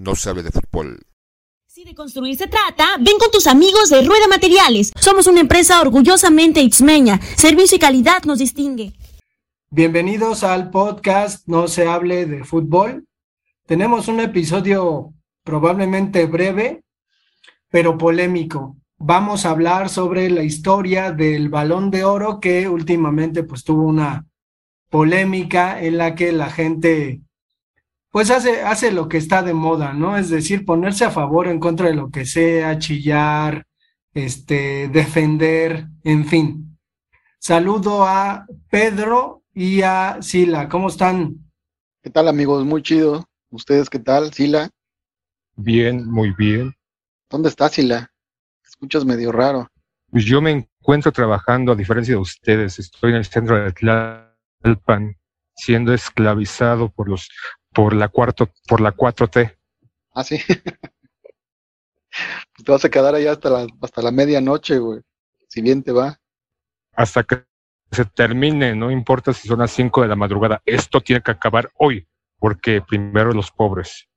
no se hable de fútbol. Si de construir se trata, ven con tus amigos de Rueda Materiales. Somos una empresa orgullosamente itzmeña. Servicio y calidad nos distingue. Bienvenidos al podcast No se hable de fútbol. Tenemos un episodio probablemente breve, pero polémico. Vamos a hablar sobre la historia del balón de oro que últimamente pues tuvo una polémica en la que la gente pues hace, hace lo que está de moda, ¿no? Es decir, ponerse a favor o en contra de lo que sea, chillar, este, defender, en fin. Saludo a Pedro y a Sila. ¿Cómo están? ¿Qué tal, amigos? Muy chido. ¿Ustedes qué tal, Sila? Bien, muy bien. ¿Dónde está Sila? Escuchas medio raro. Pues yo me encuentro trabajando, a diferencia de ustedes, estoy en el centro de Tlalpan, siendo esclavizado por los por la cuarto, por la 4T. Ah, sí. pues te vas a quedar allá hasta la, hasta la medianoche, güey. Si bien te va. Hasta que se termine, no importa si son las 5 de la madrugada. Esto tiene que acabar hoy, porque primero los pobres.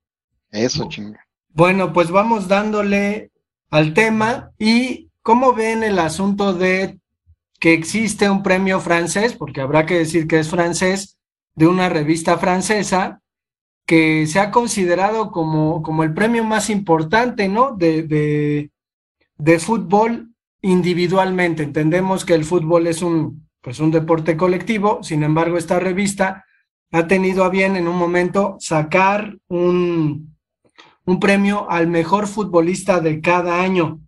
Eso, chinga. Bueno, pues vamos dándole al tema y cómo ven el asunto de que existe un premio francés, porque habrá que decir que es francés, de una revista francesa, que se ha considerado como, como el premio más importante, ¿no? De, de, fútbol individualmente. Entendemos que el fútbol es un, pues un deporte colectivo, sin embargo, esta revista ha tenido a bien en un momento sacar un, un premio al mejor futbolista de cada año.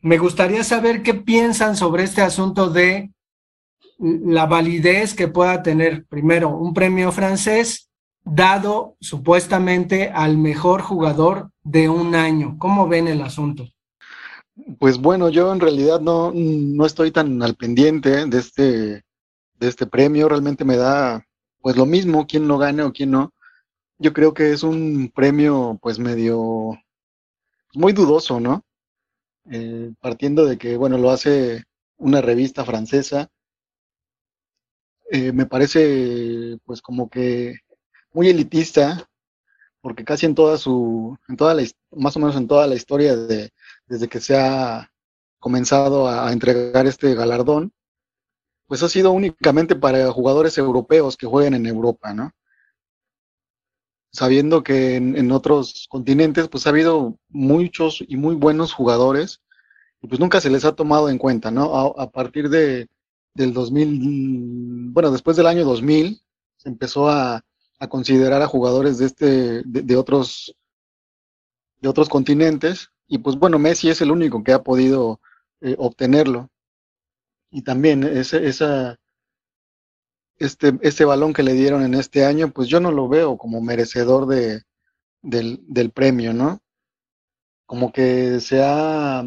Me gustaría saber qué piensan sobre este asunto de la validez que pueda tener, primero, un premio francés dado supuestamente al mejor jugador de un año. ¿Cómo ven el asunto? Pues bueno, yo en realidad no, no estoy tan al pendiente de este, de este premio. Realmente me da pues lo mismo quién lo gane o quién no. Yo creo que es un premio pues medio muy dudoso, ¿no? Eh, partiendo de que, bueno, lo hace una revista francesa, eh, me parece pues como que muy elitista, porque casi en toda su, en toda la, más o menos en toda la historia de, desde que se ha comenzado a, entregar este galardón, pues ha sido únicamente para jugadores europeos que jueguen en Europa, ¿no? Sabiendo que en, otros continentes, pues ha habido muchos y muy buenos jugadores, y pues nunca se les ha tomado en cuenta, ¿no? A, a partir de, del 2000, bueno, después del año 2000, se empezó a, a considerar a jugadores de este de, otros de otros continentes. Y pues bueno Messi es el único que ha podido eh, obtenerlo. Y también ese esa este este balón que le dieron en este año pues yo no lo veo como merecedor de del, del premio no como que sea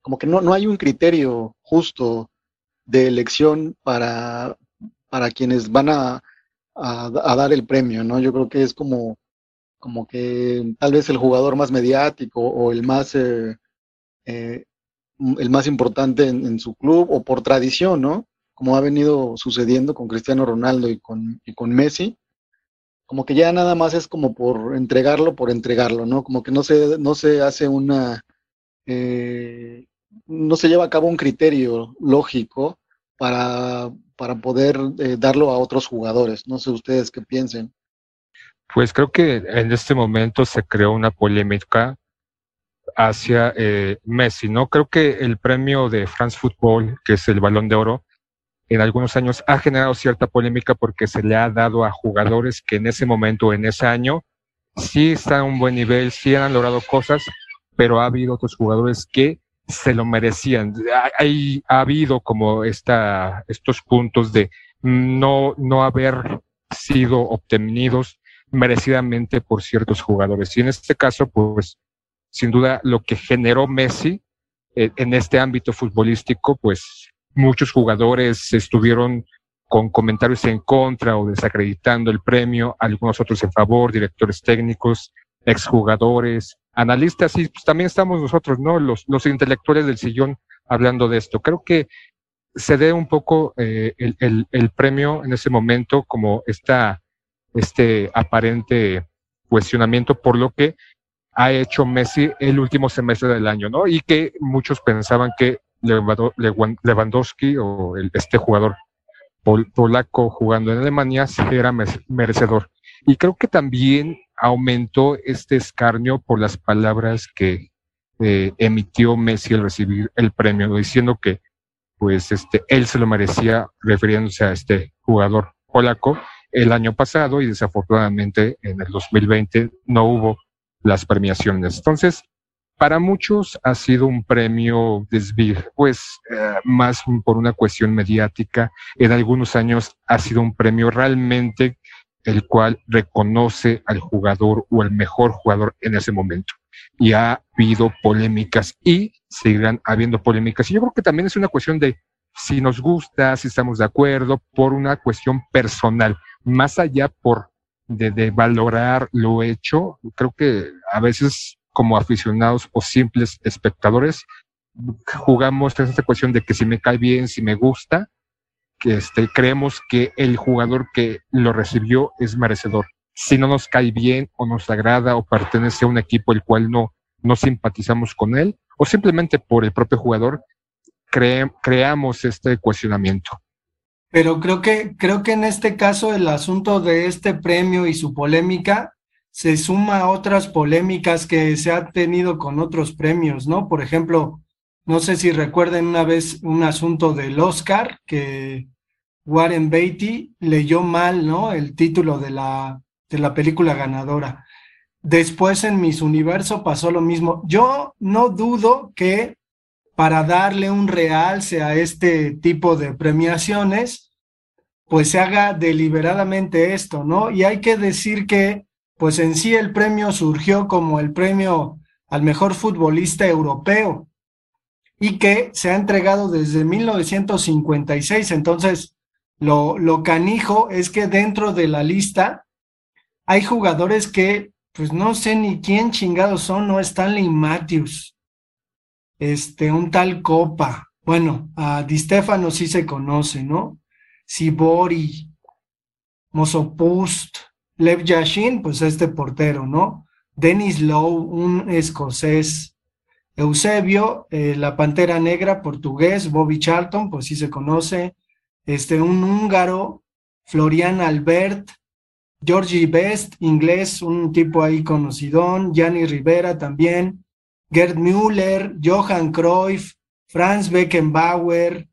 como que no, no hay un criterio justo de elección para para quienes van a a, dar el premio, ¿no? Yo creo que es como, como que tal vez el jugador más mediático o el más, eh, eh, el más importante en, su club o por tradición, ¿no? Como ha venido sucediendo con Cristiano Ronaldo y con, y con Messi, como que ya nada más es como por entregarlo, por entregarlo, ¿no? Como que no se, no se hace una, eh, no se lleva a cabo un criterio lógico para, para poder eh, darlo a otros jugadores. No sé ustedes qué piensen. Pues creo que en este momento se creó una polémica hacia eh, Messi, ¿no? Creo que el premio de France Football, que es el balón de oro, en algunos años ha generado cierta polémica porque se le ha dado a jugadores que en ese momento, en ese año, sí están a un buen nivel, sí han logrado cosas, pero ha habido otros jugadores que se lo merecían. Hay, ha habido como esta, estos puntos de no, no haber sido obtenidos merecidamente por ciertos jugadores. Y en este caso, pues, sin duda, lo que generó Messi eh, en este ámbito futbolístico, pues, muchos jugadores estuvieron con comentarios en contra o desacreditando el premio, algunos otros en favor, directores técnicos, exjugadores, analistas y pues, también estamos nosotros, ¿no? Los, intelectuales del sillón hablando de esto. Creo que se dé un poco eh, el, el, el, premio en ese momento como esta, este aparente cuestionamiento por lo que ha hecho Messi el último semestre del año, ¿no? Y que muchos pensaban que Lewandowski o este jugador polaco jugando en Alemania era merecedor. Y creo que también aumentó este escarnio por las palabras que eh, emitió Messi al recibir el premio, diciendo que pues este, él se lo merecía refiriéndose a este jugador polaco el año pasado y desafortunadamente en el 2020 no hubo las premiaciones. Entonces, para muchos ha sido un premio desvir, pues eh, más por una cuestión mediática. En algunos años ha sido un premio realmente el cual reconoce al jugador o el mejor jugador en ese momento. Y ha habido polémicas y seguirán habiendo polémicas. Y yo creo que también es una cuestión de si nos gusta, si estamos de acuerdo, por una cuestión personal, más allá por de, valorar lo hecho. Creo que a veces como aficionados o simples espectadores jugamos esta cuestión de que si me cae bien, si me gusta, que este, creemos que el jugador que lo recibió es merecedor. Si no nos cae bien o nos agrada o pertenece a un equipo el cual no, no simpatizamos con él, o simplemente por el propio jugador, creamos este cuestionamiento. Pero creo que, creo que en este caso el asunto de este premio y su polémica se suma a otras polémicas que se ha tenido con otros premios, ¿no? Por ejemplo, no sé si recuerden una vez un asunto del Oscar que Warren Beatty leyó mal, ¿no? El título de la, de la película ganadora. Después en Miss Universo pasó lo mismo. Yo no dudo que para darle un realce a este tipo de premiaciones, pues se haga deliberadamente esto, ¿no? Y hay que decir que, pues en sí el premio surgió como el premio al mejor futbolista europeo y que se ha entregado desde 1956. Entonces, lo, lo canijo es que dentro de la lista hay jugadores que, pues no sé ni quién chingados son, no Stanley Matthews, este, un tal Copa. Bueno, a Di Stefano sí se conoce, ¿no? Sibori, Mosopust, Lev Yashin, pues este portero, ¿no? Dennis Lowe, un escocés. Eusebio, eh, la Pantera Negra, portugués. Bobby Charlton, pues sí se conoce. Este, un húngaro, Florian Albert, Georgie Best, inglés, un tipo ahí conocidón. Gianni Rivera también. Gerd Müller, Johan Cruyff, Franz Beckenbauer,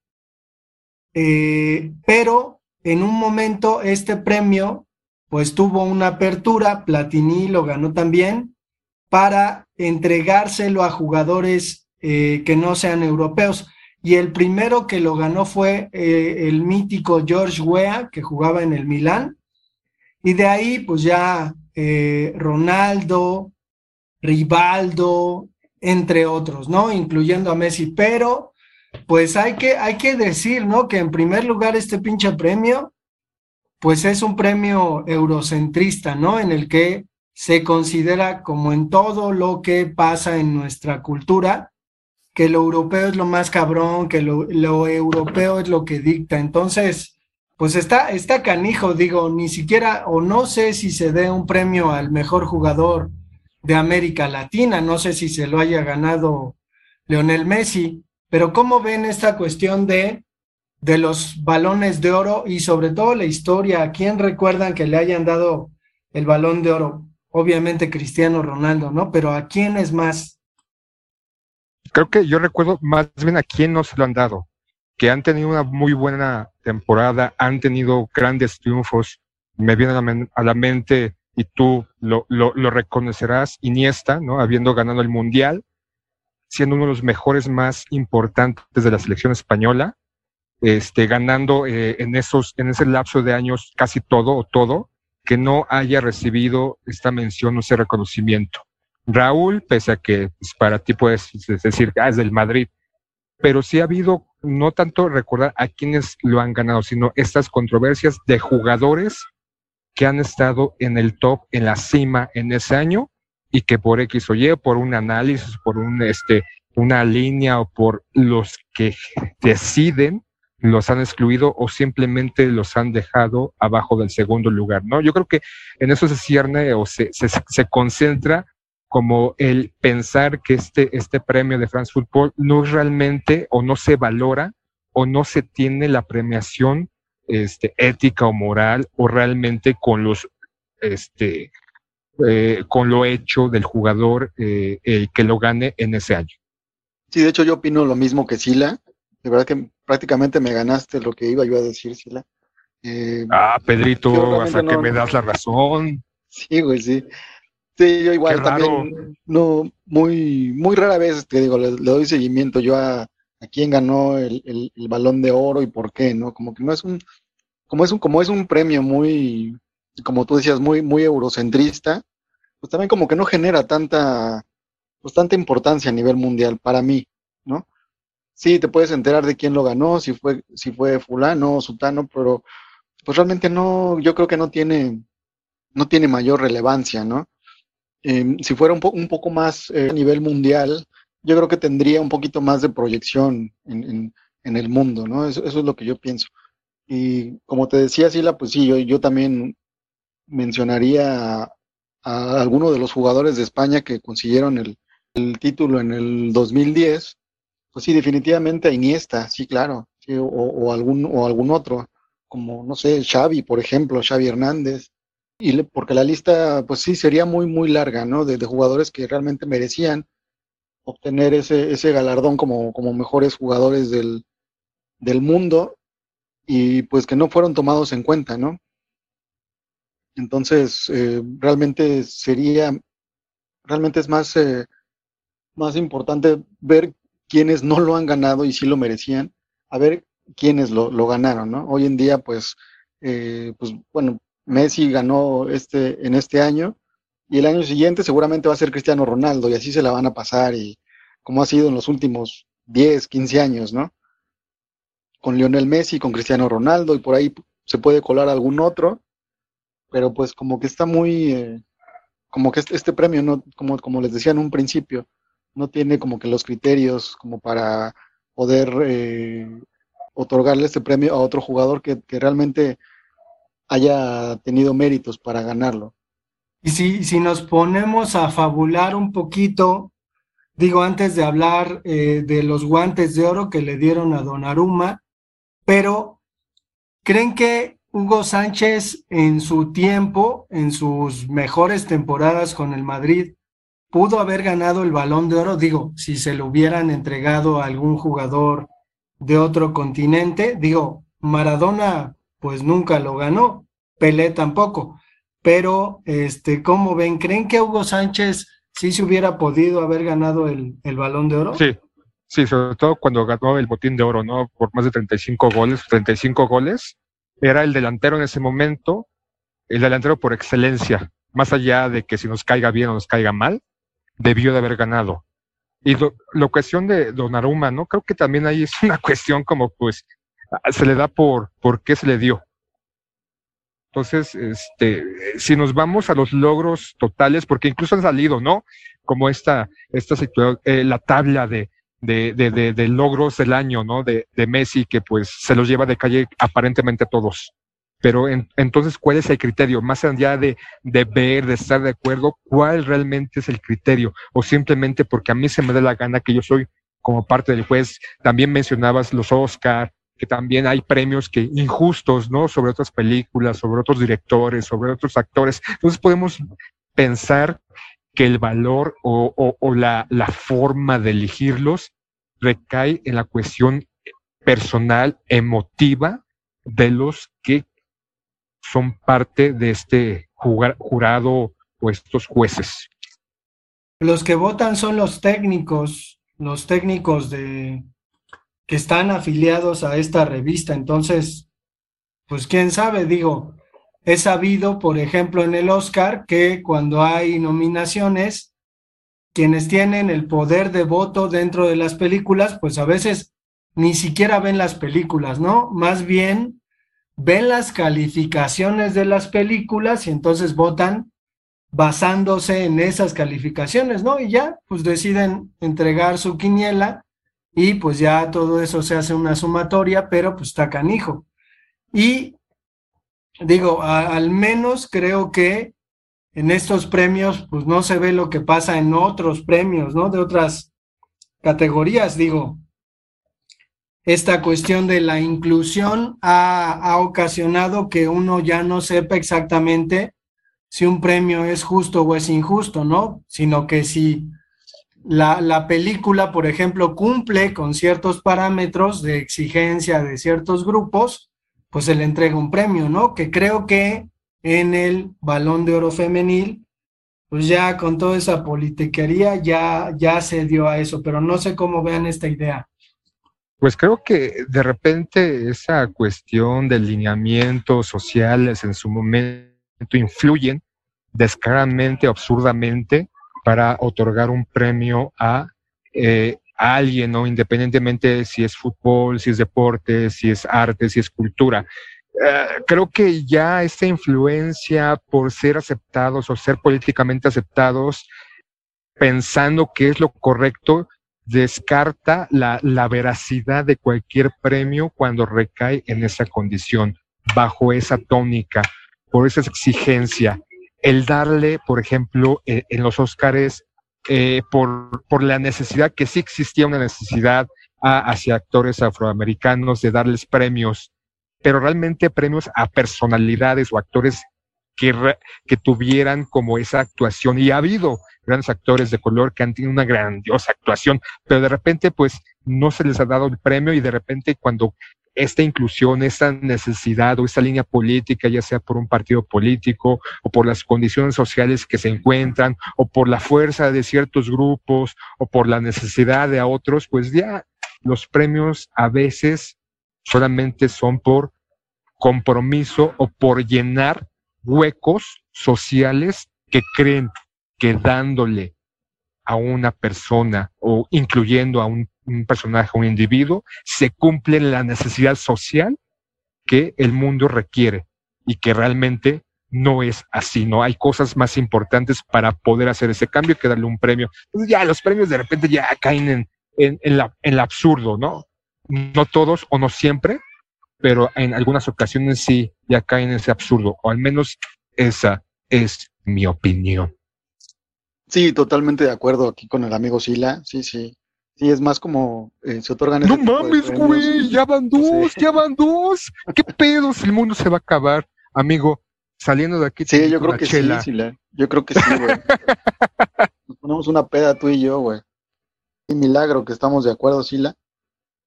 eh, pero en un momento este premio pues tuvo una apertura, Platini lo ganó también, para entregárselo a jugadores eh, que no sean europeos. Y el primero que lo ganó fue eh, el mítico George Weah, que jugaba en el Milán. Y de ahí, pues ya Ronaldo, Rivaldo, entre otros, ¿no? Incluyendo a Messi, pero pues hay que, hay que decir, ¿no? Que en primer lugar este pinche premio, pues es un premio eurocentrista, ¿no? En el que se considera como en todo lo que pasa en nuestra cultura, que lo europeo es lo más cabrón, que lo, lo europeo es lo que dicta. Entonces, pues está, está canijo, digo, ni siquiera, o no sé si se dé un premio al mejor jugador de América Latina. No sé si se lo haya ganado Leonel Messi, pero ¿cómo ven esta cuestión de, de los balones de oro y sobre todo la historia? ¿A quién recuerdan que le hayan dado el balón de oro? Obviamente Cristiano Ronaldo, ¿no? Pero ¿a quién es más? Creo que yo recuerdo más bien a quién no se lo han dado, que han tenido una muy buena temporada, han tenido grandes triunfos. Me viene a la mente y tú lo, lo, reconocerás, Iniesta, ¿no? Habiendo ganado el Mundial, siendo uno de los mejores más importantes de la selección española, este, ganando eh, en, esos, en ese lapso de años casi todo o todo, que no haya recibido esta mención o ese reconocimiento. Raúl, pese a que pues, para ti puedes decir, ah, es del Madrid, pero sí ha habido no tanto recordar a quienes lo han ganado, sino estas controversias de jugadores que han estado en el top, en la cima en ese año y que por X o Y, por un análisis, por un, este, una línea o por los que deciden, los han excluido o simplemente los han dejado abajo del segundo lugar, ¿no? Yo creo que en eso se cierne o se, se, se concentra como el pensar que este, este premio de France Football no es realmente o no se valora o no se tiene la premiación este, ética o moral o realmente con los este, eh, con lo hecho del jugador eh, el que lo gane en ese año. Sí, de hecho yo opino lo mismo que Sila. De verdad que prácticamente me ganaste lo que iba yo a decir, Sila. Eh, ah, Pedrito, hasta que me das la razón. Sí, güey, sí. Sí, yo igual también, no, muy, muy rara vez, te digo, le, doy seguimiento yo a, a quién ganó el, el, balón de oro y por qué, ¿no? Como que no es un, como es un, como es un premio muy, como tú decías, muy, muy eurocentrista, pues también como que no genera tanta, pues tanta importancia a nivel mundial para mí, ¿no? Sí, te puedes enterar de quién lo ganó, si fue, si fue fulano o sutano, pero pues realmente no, yo creo que no tiene, no tiene mayor relevancia, ¿no? Em, si fuera un, un poco más eh, a nivel mundial, yo creo que tendría un poquito más de proyección en, el mundo, ¿no? Eso, es lo que yo pienso. Y como te decía, Sila, pues sí, yo, también mencionaría a, a alguno de los jugadores de España que consiguieron el, título en el 2010. Pues sí, definitivamente a Iniesta, sí, claro, o, o, algún, o algún otro, como, no sé, Xavi, por ejemplo, Xavi Hernández, y porque la lista, pues sí, sería muy, muy larga, ¿no? De, jugadores que realmente merecían obtener ese, ese galardón como, como mejores jugadores del, del mundo y pues que no fueron tomados en cuenta, ¿no? Entonces, eh, realmente sería, realmente es más, eh, más importante ver quiénes no lo han ganado y sí lo merecían, a ver quiénes lo, lo ganaron, ¿no? Hoy en día, pues, eh, pues bueno, Messi ganó este, en este año y el año siguiente seguramente va a ser Cristiano Ronaldo y así se la van a pasar y como ha sido en los últimos 10, 15 años, ¿no? Con Lionel Messi, con Cristiano Ronaldo y por ahí se puede colar algún otro, pero pues como que está muy, eh, como que este, este, premio, no, como, como les decía en un principio, no tiene como que los criterios como para poder eh, otorgarle este premio a otro jugador que, que realmente haya tenido méritos para ganarlo. Y si, si nos ponemos a fabular un poquito, digo, antes de hablar eh, de los guantes de oro que le dieron a Donnarumma, pero ¿creen que Hugo Sánchez en su tiempo, en sus mejores temporadas con el Madrid, pudo haber ganado el balón de oro? Digo, si se lo hubieran entregado a algún jugador de otro continente, digo, Maradona pues nunca lo ganó, Pelé tampoco. Pero, este, ¿cómo ven? ¿Creen que Hugo Sánchez sí se hubiera podido haber ganado el, el balón de oro? Sí, sí, sobre todo cuando ganó el botín de oro, ¿no? Por más de 35 goles, 35 goles. Era el delantero en ese momento, el delantero por excelencia, más allá de que si nos caiga bien o nos caiga mal, debió de haber ganado. Y la cuestión de Donnarumma, ¿no? Creo que también ahí es una cuestión como, pues, se le da por, por qué se le dio. Entonces, este, si nos vamos a los logros totales, porque incluso han salido, ¿no? Como esta, esta eh, la tabla de, de, de, logros del año, ¿no? De, de Messi, que pues se los lleva de calle aparentemente a todos. Pero entonces, ¿cuál es el criterio? Más allá de, de ver, de estar de acuerdo, ¿cuál realmente es el criterio? O simplemente porque a mí se me da la gana que yo soy como parte del juez. También mencionabas los Oscar, que también hay premios que injustos, ¿no? Sobre otras películas, sobre otros directores, sobre otros actores. Entonces podemos pensar que el valor o, la, la forma de elegirlos recae en la cuestión personal, emotiva de los que son parte de este jurado o estos jueces. Los que votan son los técnicos, los técnicos de, que están afiliados a esta revista. Entonces, pues quién sabe, digo, he sabido, por ejemplo, en el Oscar, que cuando hay nominaciones, quienes tienen el poder de voto dentro de las películas, pues a veces ni siquiera ven las películas, ¿no? Más bien ven las calificaciones de las películas y entonces votan basándose en esas calificaciones, ¿no? Y ya, pues deciden entregar su quiniela y pues ya todo eso se hace una sumatoria, pero pues está canijo. Y digo, al menos creo que en estos premios pues no se ve lo que pasa en otros premios, ¿no? De otras categorías, digo. Esta cuestión de la inclusión ha, ha ocasionado que uno ya no sepa exactamente si un premio es justo o es injusto, ¿no? Sino que si la, la, película, por ejemplo, cumple con ciertos parámetros de exigencia de ciertos grupos, pues se le entrega un premio, ¿no? Que creo que en el balón de oro femenil, pues ya con toda esa politiquería ya, ya se dio a eso, pero no sé cómo vean esta idea. Pues creo que de repente esa cuestión de lineamientos sociales en su momento influyen descaradamente, absurdamente, para otorgar un premio a, eh, alguien, ¿no? Independientemente si es fútbol, si es deporte, si es arte, si es cultura. Eh, creo que ya esta influencia por ser aceptados o ser políticamente aceptados, pensando que es lo correcto, descarta la, la veracidad de cualquier premio cuando recae en esa condición, bajo esa tónica, por esa exigencia el darle, por ejemplo, eh, en los Óscares, eh, por, por la necesidad, que sí existía una necesidad hacia actores afroamericanos de darles premios, pero realmente premios a personalidades o actores que, que tuvieran como esa actuación. Y ha habido grandes actores de color que han tenido una grandiosa actuación, pero de repente pues no se les ha dado el premio y de repente cuando esta inclusión, esta necesidad o esta línea política, ya sea por un partido político o por las condiciones sociales que se encuentran o por la fuerza de ciertos grupos o por la necesidad de otros, pues ya los premios a veces solamente son por compromiso o por llenar huecos sociales que creen que dándole a una persona o incluyendo a un un personaje, un individuo, se cumple la necesidad social que el mundo requiere y que realmente no es así, ¿no? Hay cosas más importantes para poder hacer ese cambio que darle un premio. Entonces ya los premios de repente ya caen en, en, en, la, en el absurdo, ¿no? No todos o no siempre, pero en algunas ocasiones sí ya caen en ese absurdo, o al menos esa es mi opinión. Sí, totalmente de acuerdo aquí con el amigo Sila, sí, sí. Sí, es más como eh, se otorgan. No mames, güey, ya van dos, ya van dos. ¿Qué pedos? El mundo se va a acabar, amigo. Saliendo de aquí. Sí, yo creo que sí, Yo creo que sí, güey. Nos ponemos una peda tú y yo, güey. Y milagro que estamos de acuerdo, Sila.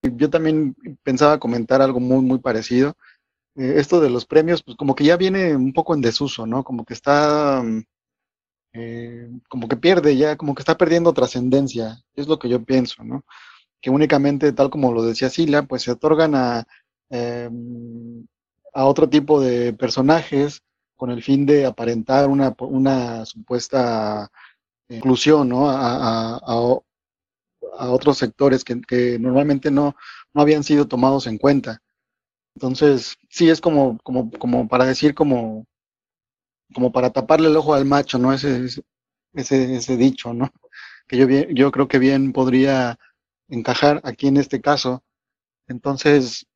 Yo también pensaba comentar algo muy, muy parecido. Eh, esto de los premios, pues como que ya viene un poco en desuso, ¿no? Como que está mm, eh, como que pierde ya, como que está perdiendo trascendencia, es lo que yo pienso, ¿no? Que únicamente, tal como lo decía Sila, pues se otorgan a, em, a otro tipo de personajes con el fin de aparentar una, una supuesta inclusión, ¿no? A, a, a otros sectores que, que normalmente no, no habían sido tomados en cuenta. Entonces, sí es como, como, como para decir como, como para taparle el ojo al macho, ¿no? Ese, ese, dicho, ¿no? Que yo, yo creo que bien podría encajar aquí en este caso. Entonces,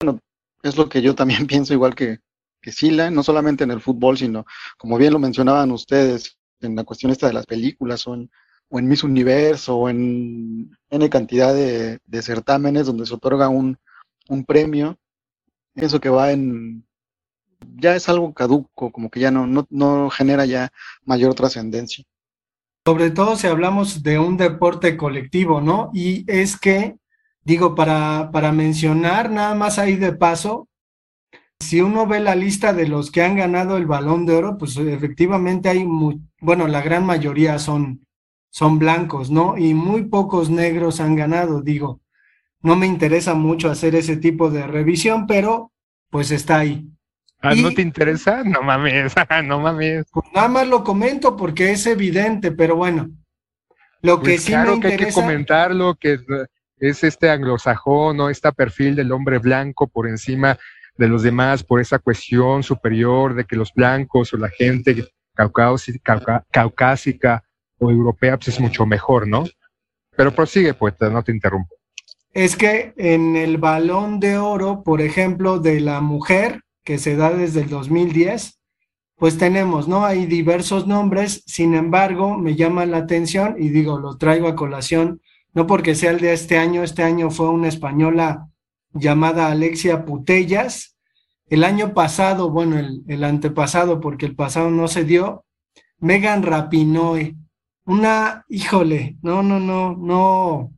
bueno, es lo que yo también pienso, igual que, que Sila, no solamente en el fútbol, sino, como bien lo mencionaban ustedes, en la cuestión esta de las películas, o en, Miss Universo, o en N cantidad de, de certámenes donde se otorga un, un premio. Pienso que va en, ya es algo caduco, como que ya no, no, no genera ya mayor trascendencia. Sobre todo si hablamos de un deporte colectivo, ¿no? Y es que, digo, para, para mencionar nada más ahí de paso, si uno ve la lista de los que han ganado el balón de oro, pues efectivamente hay, bueno, la gran mayoría son, son blancos, ¿no? Y muy pocos negros han ganado, digo. No me interesa mucho hacer ese tipo de revisión, pero pues está ahí. Ah, ¿No te interesa? No mames, no mames. Nada más lo comento porque es evidente, pero bueno. Lo que pues sí claro me interesa... que hay que comentarlo, que es este anglosajón, ¿no? Este perfil del hombre blanco por encima de los demás, por esa cuestión superior de que los blancos o la gente caucásica, caucásica o europea, pues es mucho mejor, ¿no? Pero prosigue, pues, no te interrumpo. es que en el balón de oro, por ejemplo, de la mujer, que se da desde el 2010, pues tenemos, ¿no? Hay diversos nombres, sin embargo, me llama la atención y digo, lo traigo a colación, no porque sea el de este año, este año fue una española llamada Alexia Putellas. El año pasado, bueno, el, el antepasado, porque el pasado no se dio, Megan Rapinoe, una, híjole, no, no, no, no,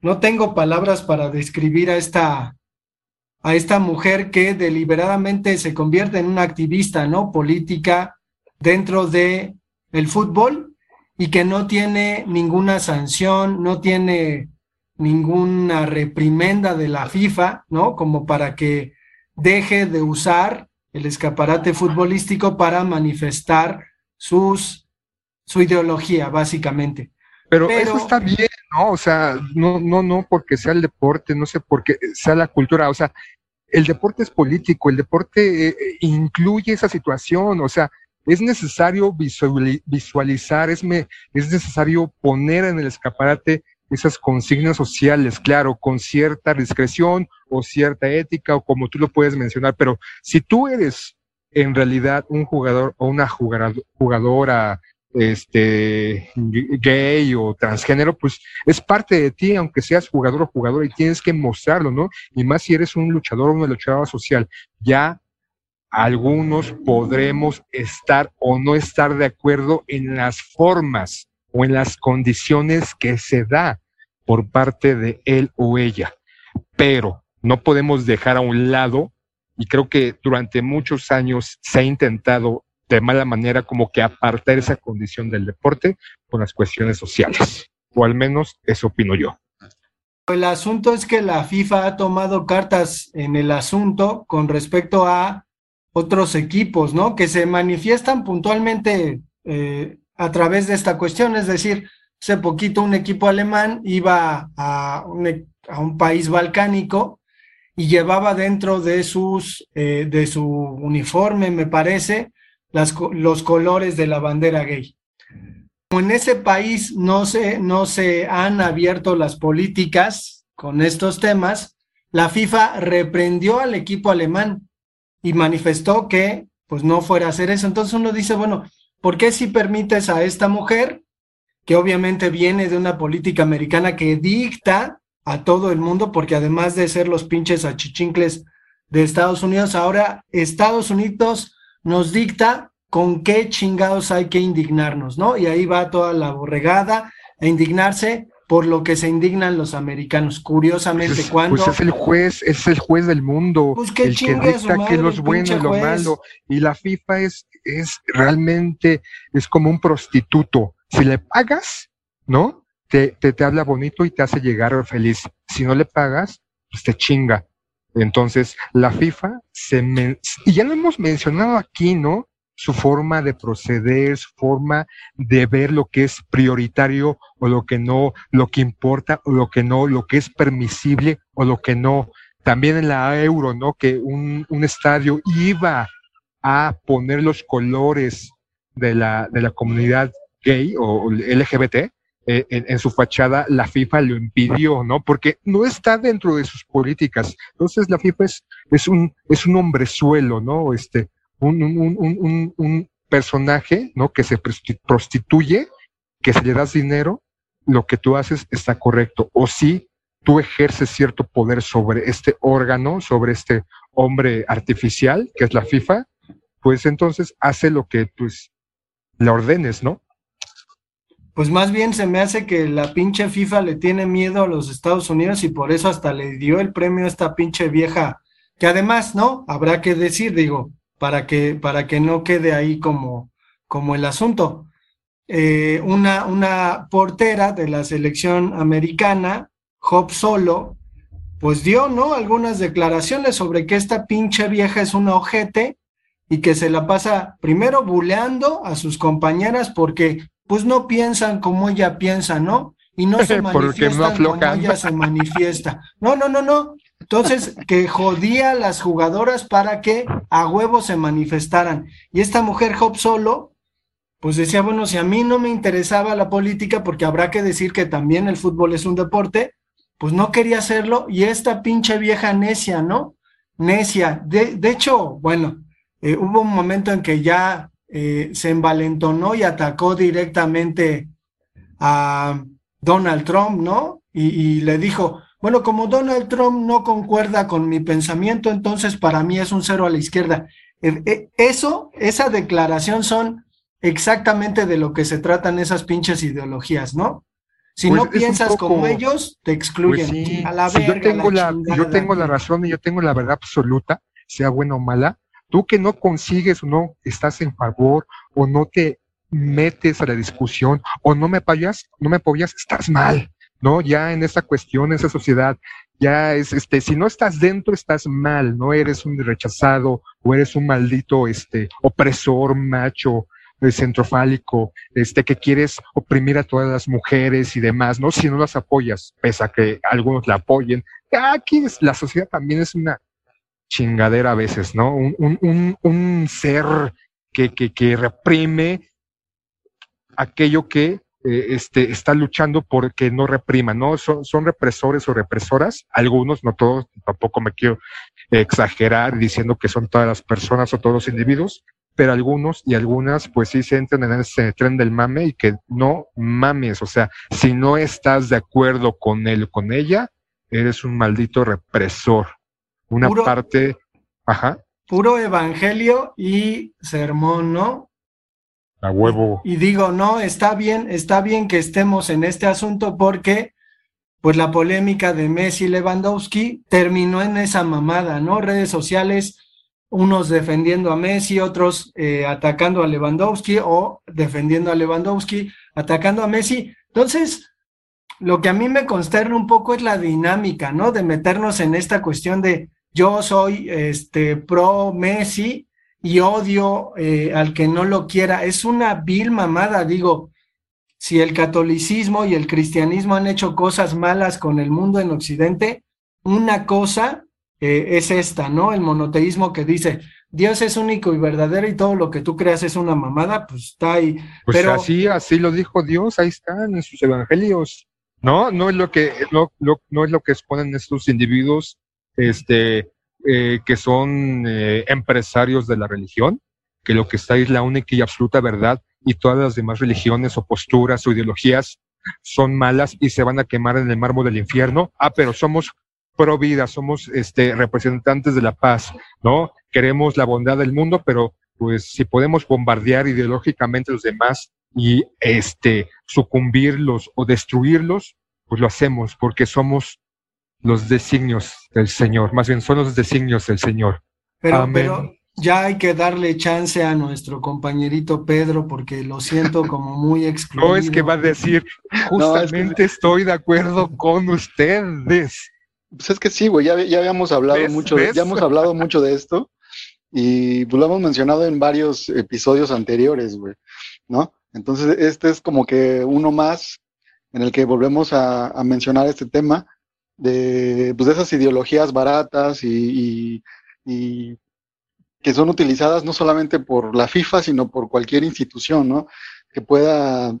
no tengo palabras para describir a esta, a esta mujer que deliberadamente se convierte en una activista, ¿no? Política dentro de el fútbol y que no tiene ninguna sanción, no tiene ninguna reprimenda de la FIFA, ¿no? Como para que deje de usar el escaparate futbolístico para manifestar sus, su ideología, básicamente. Pero, eso está bien, ¿no? O sea, no, no, no porque sea el deporte, no sé porque sea la cultura, o sea, el deporte es político, el deporte eh, incluye esa situación, o sea, es necesario visualizar, es, me, es necesario poner en el escaparate esas consignas sociales, claro, con cierta discreción o cierta ética o como tú lo puedes mencionar, pero si tú eres en realidad un jugador o una jugadora este gay o transgénero, pues es parte de ti, aunque seas jugador o jugadora, y tienes que mostrarlo, ¿no? Y más si eres un luchador o una luchadora social. Ya algunos podremos estar o no estar de acuerdo en las formas o en las condiciones que se da por parte de él o ella, pero no podemos dejar a un lado, y creo que durante muchos años se ha intentado de mala manera como que apartar esa condición del deporte con las cuestiones sociales, o al menos eso opino yo. El asunto es que la FIFA ha tomado cartas en el asunto con respecto a otros equipos, ¿no? Que se manifiestan puntualmente eh, a través de esta cuestión, es decir, hace poquito un equipo alemán iba a un, e, a un país balcánico y llevaba dentro de sus eh, de su uniforme, me parece, los colores de la bandera gay. Como en ese país no se, no se han abierto las políticas con estos temas, la FIFA reprendió al equipo alemán y manifestó que pues no fuera a hacer eso. Entonces uno dice, bueno, ¿por qué si permites a esta mujer, que obviamente viene de una política americana que dicta a todo el mundo, porque además de ser los pinches achichincles de Estados Unidos, ahora Estados Unidos nos dicta con qué chingados hay que indignarnos, ¿no? Y ahí va toda la borregada a indignarse por lo que se indignan los americanos. Curiosamente, pues, cuando. Pues es el juez, es el juez del mundo. Pues que el que dicta que lo bueno y lo malo. Y la FIFA es, es realmente, es como un prostituto. Si le pagas, ¿no? Te, te, te habla bonito y te hace llegar feliz. Si no le pagas, pues te chinga. Entonces, la FIFA se y ya lo hemos mencionado aquí, ¿no? Su forma de proceder, su forma de ver lo que es prioritario o lo que no, lo que importa o lo que no, lo que es permisible o lo que no. También en la Euro, ¿no? Que un, un estadio iba a poner los colores de la, de la comunidad gay o LGBT eh, en, su fachada, la FIFA lo impidió, ¿no? Porque no está dentro de sus políticas. Entonces la FIFA es, es un, es un hombrezuelo, ¿no? Este, un, un, un, un personaje, ¿no? Que se prostituye, que si le das dinero, lo que tú haces está correcto. O si tú ejerces cierto poder sobre este órgano, sobre este hombre artificial, que es la FIFA, pues entonces hace lo que pues le ordenes, ¿no? Pues más bien se me hace que la pinche FIFA le tiene miedo a los Estados Unidos y por eso hasta le dio el premio a esta pinche vieja, que además, ¿no? Habrá que decir, digo, para que, para que no quede ahí como, como el asunto. Eh, una, una portera de la selección americana, Hop Solo, pues dio, ¿no? Algunas declaraciones sobre que esta pinche vieja es una ojete y que se la pasa primero buleando a sus compañeras porque pues no piensan como ella piensa, ¿no? Y no se manifiestan como ella se manifiesta. No, no, no, no. Entonces, que jodía a las jugadoras para que a huevo se manifestaran. Y esta mujer Hop solo, pues decía, bueno, si a mí no me interesaba la política, porque habrá que decir que también el fútbol es un deporte, pues no quería hacerlo y esta pinche vieja necia, ¿no? Necia. De, de hecho, bueno, eh, hubo un momento en que ya eh, se envalentonó y atacó directamente a Donald Trump, ¿no? Y, le dijo, bueno, como Donald Trump no concuerda con mi pensamiento, entonces para mí es un cero a la izquierda. Eh, eso, esa declaración son exactamente de lo que se tratan esas pinches ideologías, ¿no? Si pues no piensas como ellos, te excluyen. Pues a la verga, yo tengo la, yo tengo la razón y yo tengo la verdad absoluta, sea buena o mala. Tú que no consigues o no estás en favor o no te metes a la discusión o no me apoyas, no me apoyas, estás mal, ¿no? Ya en esa cuestión, en esa sociedad, ya es, este, si no estás dentro, estás mal, no eres un rechazado o eres un maldito, este, opresor, macho, centrofálico, este, que quieres oprimir a todas las mujeres y demás, ¿no? Si no las apoyas, pese a que algunos la apoyen. Aquí la sociedad también es una chingadera a veces, ¿no? Un, un, un, ser que, que, que, reprime aquello que eh, este, está luchando porque no reprima, ¿no? Son, son represores o represoras, algunos, no todos, tampoco me quiero exagerar diciendo que son todas las personas o todos los individuos, pero algunos y algunas pues sí se entran en ese tren del mame y que no mames, o sea, si no estás de acuerdo con él o con ella, eres un maldito represor. Una parte, ajá. Puro evangelio y sermón, ¿no? A huevo. Y, y digo, no, está bien, está bien que estemos en este asunto porque pues la polémica de Messi y Lewandowski terminó en esa mamada, ¿no? Redes sociales unos defendiendo a Messi, otros eh, atacando a Lewandowski o defendiendo a Lewandowski, atacando a Messi. Entonces, lo que a mí me consterna un poco es la dinámica, ¿no? De meternos en esta cuestión de yo soy este pro Messi y odio eh, al que no lo quiera. Es una vil mamada, digo. Si el catolicismo y el cristianismo han hecho cosas malas con el mundo en Occidente, una cosa eh, es esta, ¿no? El monoteísmo que dice, Dios es único y verdadero y todo lo que tú creas es una mamada, pues está ahí. Pues Pero... así, así lo dijo Dios, ahí están en sus evangelios, ¿no? No es lo que, no, no es lo que exponen estos individuos, este, eh, que son eh, empresarios de la religión, que lo que está es la única y absoluta verdad y todas las demás religiones o posturas o ideologías son malas y se van a quemar en el mármol del infierno. Ah, pero somos pro vida, somos este, representantes de la paz, ¿no? Queremos la bondad del mundo, pero pues si podemos bombardear ideológicamente a los demás y este, sucumbirlos o destruirlos, pues lo hacemos porque somos los designios del Señor, más bien son los designios del Señor. Pero, pero ya hay que darle chance a nuestro compañerito Pedro porque lo siento como muy excluido. No es que va a decir, justamente estoy de acuerdo con ustedes. Pues es que sí, güey, ya, ya habíamos hablado mucho, ya hemos hablado mucho de esto y pues lo hemos mencionado en varios episodios anteriores, güey, ¿no? Entonces, este es como que uno más en el que volvemos a, mencionar este tema de, pues, de esas ideologías baratas y, y, que son utilizadas no solamente por la FIFA, sino por cualquier institución, ¿no? Que pueda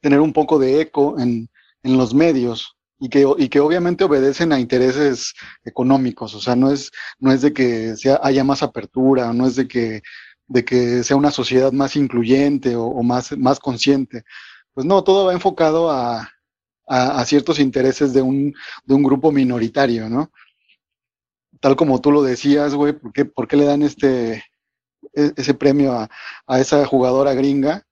tener un poco de eco en, en los medios, y que, y que obviamente obedecen a intereses económicos, o sea, no es, no es de que sea, haya más apertura, no es de que, de que sea una sociedad más incluyente o, más, más consciente. Pues no, todo va enfocado a, a, ciertos intereses de un, de un grupo minoritario, ¿no? Tal como tú lo decías, güey, ¿por qué, ¿por qué le dan este, e, ese premio a, a esa jugadora gringa?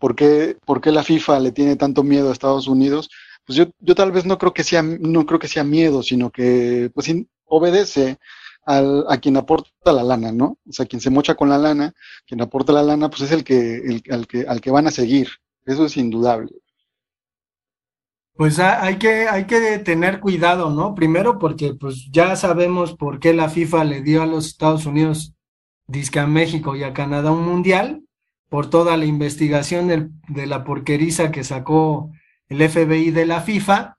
¿Por qué, ¿Por qué la FIFA le tiene tanto miedo a Estados Unidos? pues yo, yo tal vez no creo que sea, no creo que sea miedo, sino que pues obedece al, a quien aporta la lana, ¿no? O sea, quien se mocha con la lana, quien aporta la lana, pues es el que, el, al que, al que van a seguir. Eso es indudable. Pues hay que, hay que tener cuidado, ¿no? Primero porque pues ya sabemos por qué la FIFA le dio a los Estados Unidos, disque a México y a Canadá un mundial, por toda la investigación de, de la porqueriza que sacó el FBI de la FIFA,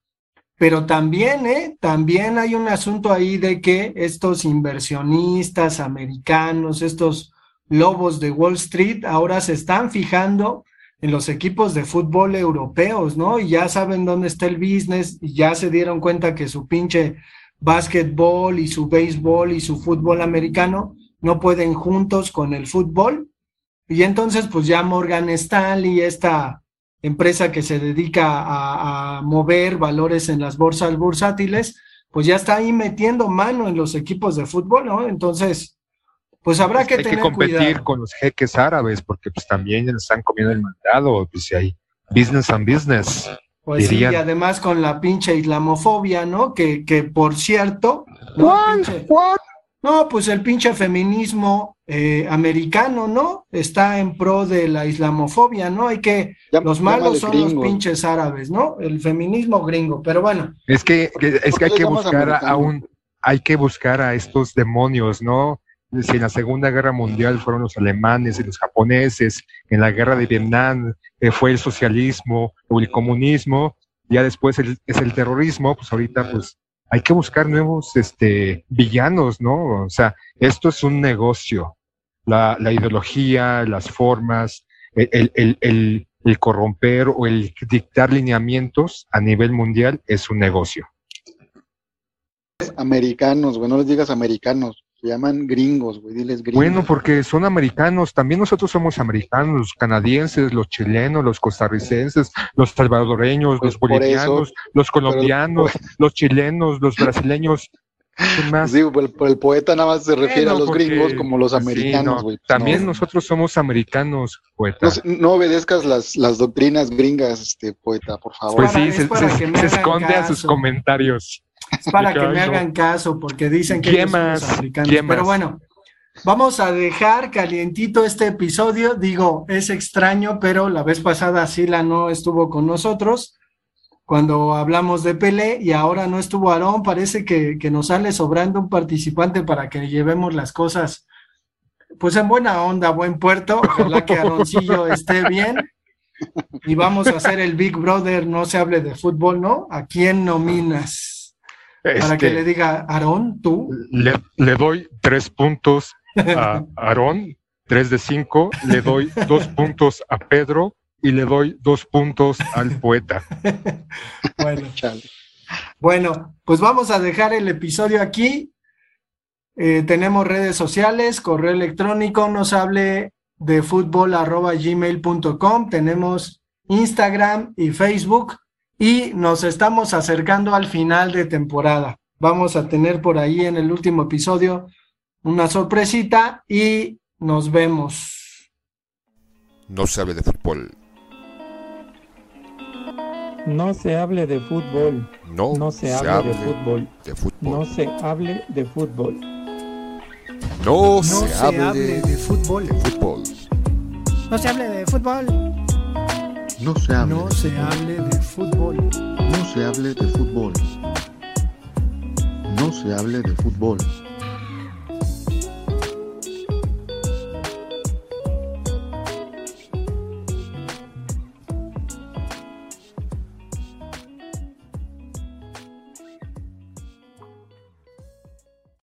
pero también, ¿eh? También hay un asunto ahí de que estos inversionistas americanos, estos lobos de Wall Street, ahora se están fijando en los equipos de fútbol europeos, ¿no? Y ya saben dónde está el business y ya se dieron cuenta que su pinche básquetbol y su béisbol y su fútbol americano no pueden juntos con el fútbol. Y entonces, pues ya Morgan Stanley, esta empresa que se dedica a, a mover valores en las bolsas bursátiles, pues ya está ahí metiendo mano en los equipos de fútbol, ¿no? Entonces, pues habrá Pues que hay tener que competir cuidado. con los jeques árabes, porque pues también están comiendo el mandado, pues hay business and business. Pues sí, y además con la pinche islamofobia, ¿no? Que, que por cierto, ¿no? Pinche- no, pues el pinche feminismo eh, americano, ¿no? Está en pro de la islamofobia, ¿no? Hay que, Ya- los malos son los pinches árabes, ¿no? El feminismo gringo, pero bueno, Es que, que- es ¿Por que hay que buscar a, un, hay que buscar a estos demonios, ¿no? Si en la Segunda Guerra Mundial fueron los alemanes y los japoneses, en la guerra de Vietnam eh, fue el socialismo o el comunismo, ya después el- es el terrorismo, pues ahorita pues hay que buscar nuevos este, villanos, ¿no? O sea, esto es un negocio. La, la ideología, las formas, el, el- corromper o el dictar lineamientos a nivel mundial es un negocio. Americanos, güey, no les digas americanos, se llaman gringos, güey, diles gringos. Bueno, porque son americanos, también nosotros somos americanos, los canadienses, los chilenos, los costarricenses, los salvadoreños, Pues los eso, bolivianos, los colombianos, los chilenos, los brasileños. ¿Qué más? Sí, el, el poeta nada más se refiere Bueno, a los porque- gringos como los sí, americanos, pues También no. nosotros somos americanos, poeta. No, obedezcas las, las doctrinas gringas, este poeta, por favor. pues sí, se, esconde a sus comentarios. Es para que me hagan caso, porque dicen que ¿Qué ellos son los más? africanos. ¿Qué Pero bueno, vamos a dejar calientito este episodio. Digo, es extraño, pero la vez pasada Sila no estuvo con nosotros cuando hablamos de Pelé y ahora no estuvo Aarón. Parece que, que nos sale sobrando un participante para que llevemos las cosas pues en buena onda, buen puerto. Ojalá que Aaroncillo esté bien. Y vamos a hacer el Big Brother, no se hable de fútbol, ¿no? ¿A quién nominas? Para que Este, le diga, Aarón, tú. le, le doy tres puntos a Aarón, tres de cinco, le doy dos puntos a Pedro y le doy dos puntos al poeta. Bueno, Chale. bueno, pues vamos a dejar el episodio aquí. Eh, tenemos redes sociales, correo electrónico, nos hable de fútbol arroba gmail.com, tenemos Instagram y Facebook y nos estamos acercando al final de temporada. Vamos a tener por ahí en el último episodio una sorpresita y nos vemos. No se hable de fútbol. No se hable de fútbol. No, No se hable de fútbol. de fútbol. No se hable de fútbol. No, se, hable, de fútbol. fútbol. No se hable de fútbol. No se hable, No se hable de fútbol. no se hable de fútbol. No se hable de fútbol.